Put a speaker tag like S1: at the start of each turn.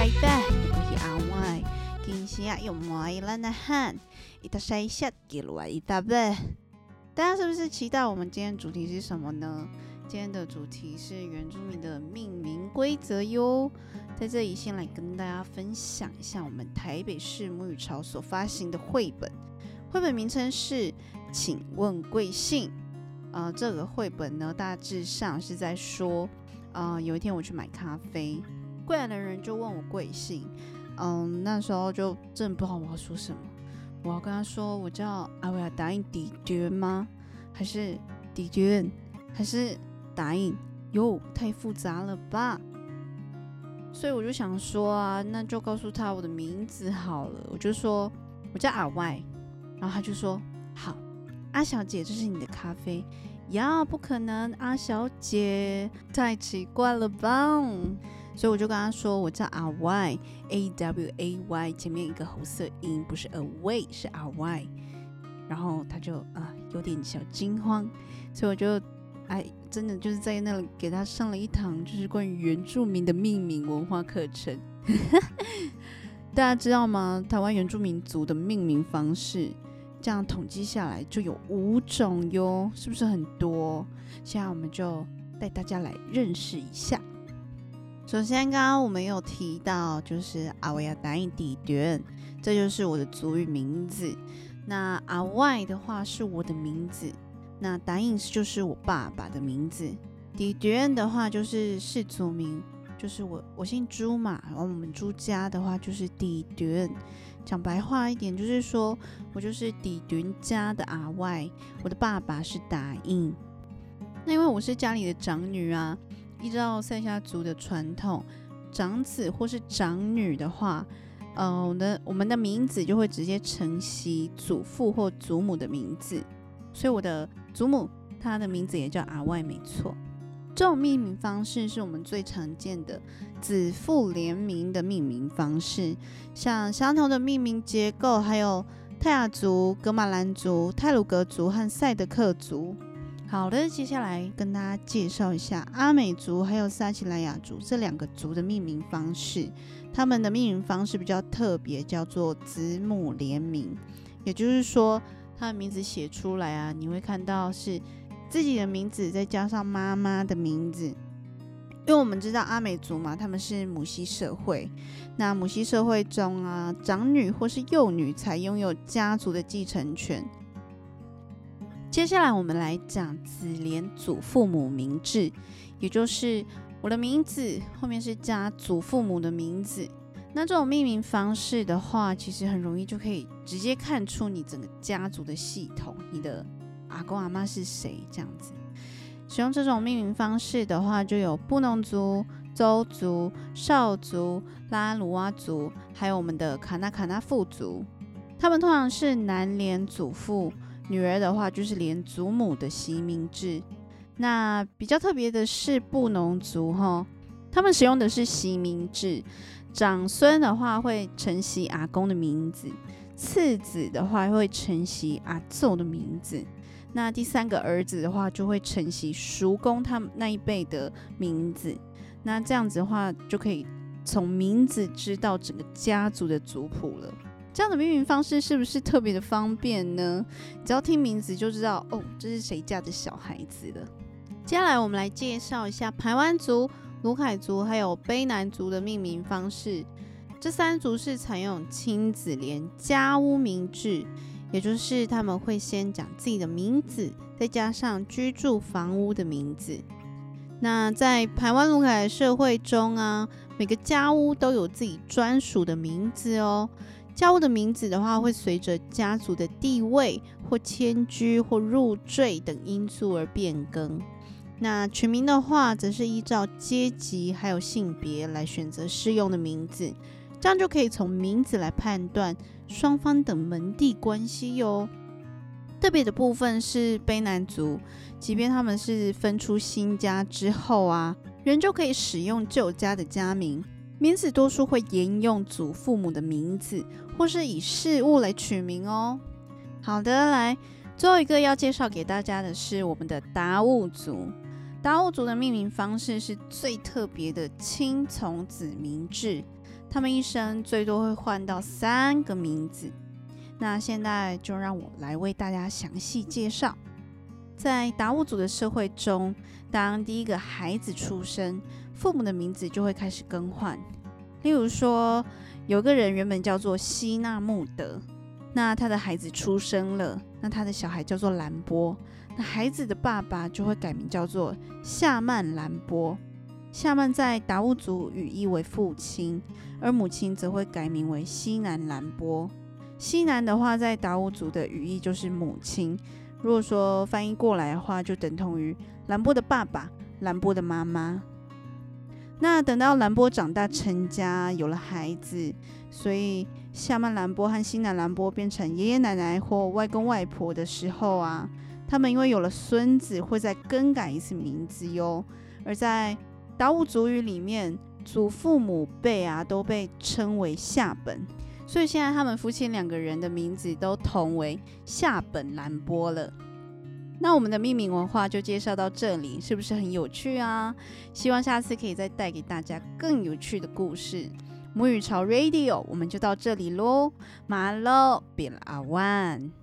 S1: 拜拜，我是阿歪，今天又买了那汉，一大晒下给了一大杯。大家是不是期待我们今天主题是什么呢？今天的主题是原住民的命名规则哟。在这里先来跟大家分享一下我们台北市母语潮所发行的绘本，绘本名称是《请问贵姓》。呃，这个绘本呢，大致上是在说，呃，有一天我去买咖啡，柜台的人就问我贵姓，嗯，那时候就真不知道我要说什么，我要跟他说我叫阿维亚答应迪娟吗？还是迪娟？还是答应？哟，太复杂了吧？所以我就想说啊，那就告诉他我的名字好了，我就说我叫阿外，然后他就说好。阿小姐，这是你的咖啡呀？不可能，阿小姐太奇怪了吧？所以我就跟他说，我叫阿 Y，A W A Y，前面一个红色音，不是 Away，是阿 Y。然后他就啊有点小惊慌，所以我就哎真的就是在那里给他上了一堂就是关于原住民的命名文化课程。大家知道吗？台湾原住民族的命名方式？这样统计下来就有五种哟，是不是很多？现在我们就带大家来认识一下。首先，刚刚我们有提到，就是阿维亚达印底端，这就是我的族语名字。那阿外的话是我的名字，那达印就是我爸爸的名字。底端的话就是氏族名，就是我我姓朱嘛，然后我们朱家的话就是底端。讲白话一点，就是说我就是底顿家的阿外，我的爸爸是达印。那因为我是家里的长女啊，依照塞夏族的传统，长子或是长女的话，呃，我的我们的名字就会直接承袭祖父或祖母的名字，所以我的祖母她的名字也叫阿外，没错。这种命名方式是我们最常见的子父联名的命名方式，像相同的命名结构，还有泰雅族、格马兰族、泰鲁格族和赛德克族。好的，接下来跟大家介绍一下阿美族还有撒奇莱雅族这两个族的命名方式。他们的命名方式比较特别，叫做子母联名，也就是说，他的名字写出来啊，你会看到是。自己的名字再加上妈妈的名字，因为我们知道阿美族嘛，他们是母系社会。那母系社会中啊，长女或是幼女才拥有家族的继承权。接下来我们来讲子连祖父母名字，也就是我的名字后面是加祖父母的名字。那这种命名方式的话，其实很容易就可以直接看出你整个家族的系统，你的。阿公阿妈是谁？这样子使用这种命名方式的话，就有布农族、邹族、少族、拉鲁哇族，还有我们的卡纳卡纳富族。他们通常是男连祖父，女儿的话就是连祖母的袭名制。那比较特别的是布农族哈，他们使用的是习名制，长孙的话会承袭阿公的名字，次子的话会承袭阿祖的名字。那第三个儿子的话，就会承袭叔公他们那一辈的名字。那这样子的话，就可以从名字知道整个家族的族谱了。这样的命名方式是不是特别的方便呢？只要听名字就知道哦，这是谁家的小孩子了。接下来我们来介绍一下排湾族、卢凯族还有卑南族的命名方式。这三族是采用亲子连家屋名制。也就是他们会先讲自己的名字，再加上居住房屋的名字。那在台湾卢凯的社会中啊，每个家屋都有自己专属的名字哦。家屋的名字的话，会随着家族的地位或迁居或入赘等因素而变更。那取名的话，则是依照阶级还有性别来选择适用的名字。这样就可以从名字来判断双方的门第关系哟。特别的部分是卑南族，即便他们是分出新家之后啊，仍旧可以使用旧家的家名，名字多数会沿用祖父母的名字，或是以事物来取名哦。好的，来最后一个要介绍给大家的是我们的达悟族。达悟族的命名方式是最特别的亲从子名制，他们一生最多会换到三个名字。那现在就让我来为大家详细介绍。在达悟族的社会中，当第一个孩子出生，父母的名字就会开始更换。例如说，有个人原本叫做希纳穆德，那他的孩子出生了，那他的小孩叫做兰波，那孩子的爸爸就会改名叫做夏曼兰波。夏曼在达悟族语义为父亲，而母亲则会改名为西南兰波。西南的话，在达悟族的语义就是母亲。如果说翻译过来的话，就等同于兰波的爸爸、兰波的妈妈。那等到兰波长大成家，有了孩子，所以夏曼兰波和西南兰波变成爷爷奶奶或外公外婆的时候啊，他们因为有了孙子，会再更改一次名字哟。而在达悟族语里面，祖父母辈啊都被称为夏本。所以现在他们夫妻两个人的名字都同为夏本兰波了。那我们的命名文化就介绍到这里，是不是很有趣啊？希望下次可以再带给大家更有趣的故事。母语潮 Radio，我们就到这里喽，马喽，别了阿万。